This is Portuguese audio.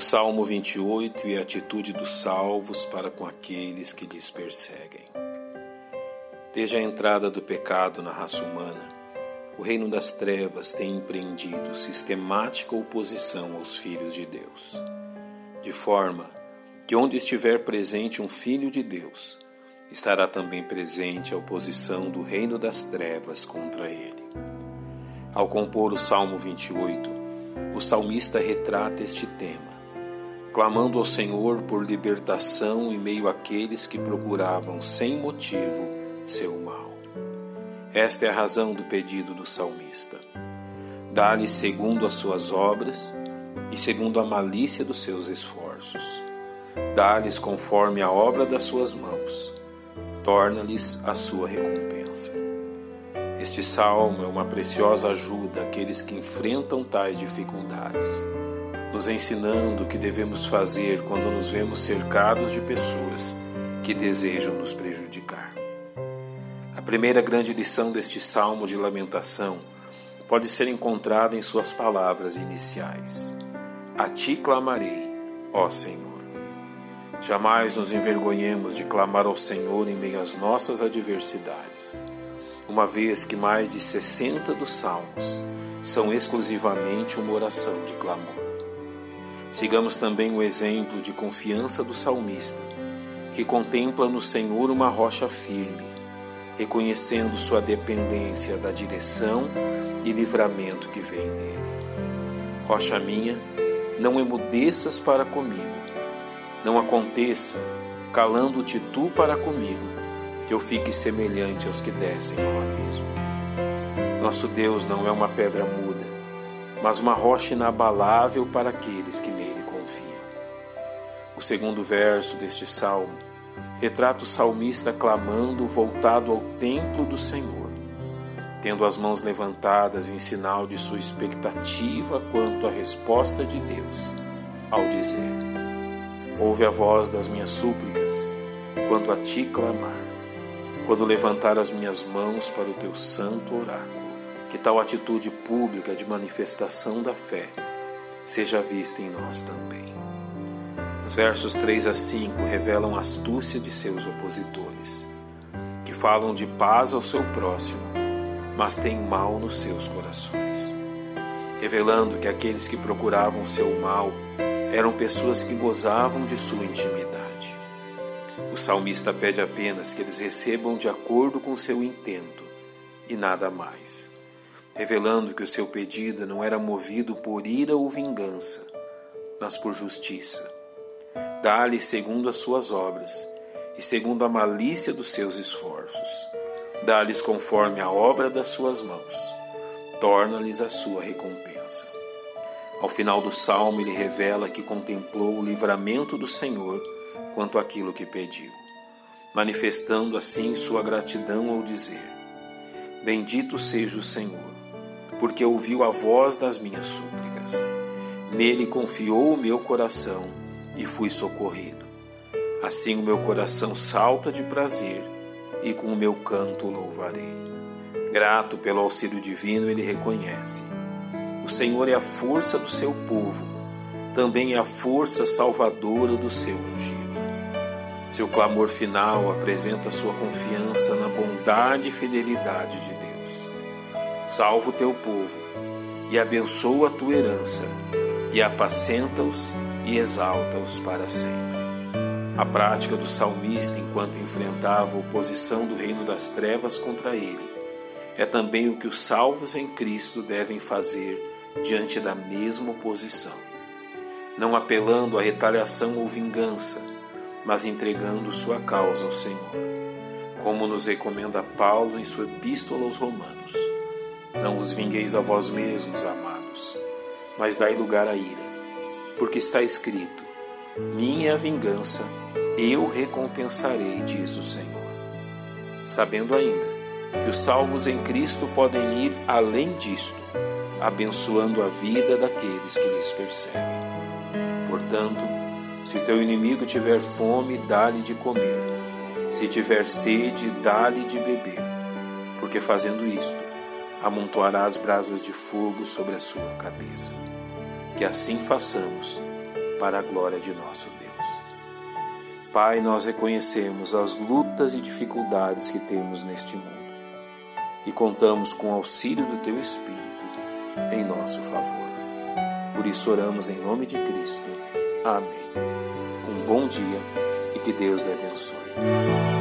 O Salmo 28 e a atitude dos salvos para com aqueles que lhes perseguem. Desde a entrada do pecado na raça humana, o reino das trevas tem empreendido sistemática oposição aos filhos de Deus, de forma que onde estiver presente um filho de Deus, estará também presente a oposição do reino das trevas contra ele. Ao compor o Salmo 28, o salmista retrata este tema, clamando ao Senhor por libertação em meio àqueles que procuravam sem motivo seu mal. Esta é a razão do pedido do salmista. Dá-lhe segundo as suas obras e segundo a malícia dos seus esforços. Dá-lhes conforme a obra das suas mãos. Torna-lhes a sua recompensa. Este salmo é uma preciosa ajuda àqueles que enfrentam tais dificuldades, nos ensinando o que devemos fazer quando nos vemos cercados de pessoas que desejam nos prejudicar. A primeira grande lição deste salmo de lamentação pode ser encontrada em suas palavras iniciais: A ti clamarei, ó Senhor. Jamais nos envergonhemos de clamar ao Senhor em meio às nossas adversidades, uma vez que mais de 60 dos salmos são exclusivamente uma oração de clamor. Sigamos também o exemplo de confiança do salmista, que contempla no Senhor uma rocha firme reconhecendo sua dependência da direção e livramento que vem dele. Rocha minha, não emudeças para comigo, não aconteça, calando-te tu para comigo, que eu fique semelhante aos que descem ao abismo. Nosso Deus não é uma pedra muda, mas uma rocha inabalável para aqueles que nele confiam. O segundo verso deste salmo retrata o salmista clamando voltado ao templo do Senhor, tendo as mãos levantadas em sinal de sua expectativa quanto à resposta de Deus, ao dizer: Ouve a voz das minhas súplicas, quando a ti clamar, quando levantar as minhas mãos para o teu santo oráculo. Que tal atitude pública de manifestação da fé seja vista em nós também. Os versos 3 a 5 revelam a astúcia de seus opositores, que falam de paz ao seu próximo, mas têm mal nos seus corações, revelando que aqueles que procuravam seu mal eram pessoas que gozavam de sua intimidade. O salmista pede apenas que eles recebam de acordo com seu intento e nada mais, revelando que o seu pedido não era movido por ira ou vingança, mas por justiça Dá-lhe segundo as suas obras e segundo a malícia dos seus esforços. Dá-lhes conforme a obra das suas mãos. Torna-lhes a sua recompensa. Ao final do salmo, ele revela que contemplou o livramento do Senhor quanto àquilo que pediu, manifestando assim sua gratidão ao dizer: Bendito seja o Senhor, porque ouviu a voz das minhas súplicas. Nele confiou o meu coração e fui socorrido. Assim o meu coração salta de prazer e com o meu canto louvarei. Grato pelo auxílio divino, ele reconhece: o Senhor é a força do seu povo, também é a força salvadora do seu ungido. Seu clamor final apresenta sua confiança na bondade e fidelidade de Deus. Salva o teu povo e abençoa a tua herança e apacenta-os e exalta-os para sempre. A prática do salmista enquanto enfrentava a oposição do reino das trevas contra ele é também o que os salvos em Cristo devem fazer diante da mesma oposição, não apelando à retaliação ou vingança, mas entregando sua causa ao Senhor, como nos recomenda Paulo em sua epístola aos Romanos. Não vos vingueis a vós mesmos, amados, mas dai lugar à ira porque está escrito: Minha é a vingança, eu recompensarei, diz o Senhor. Sabendo ainda que os salvos em Cristo podem ir além disto, abençoando a vida daqueles que lhes perseguem. Portanto, se teu inimigo tiver fome, dá-lhe de comer. Se tiver sede, dá-lhe de beber, porque fazendo isto, amontoarás brasas de fogo sobre a sua cabeça que assim façamos para a glória de nosso Deus. Pai, nós reconhecemos as lutas e dificuldades que temos neste mundo e contamos com o auxílio do Teu Espírito em nosso favor. Por isso oramos em nome de Cristo. Amém. Um bom dia e que Deus lhe abençoe.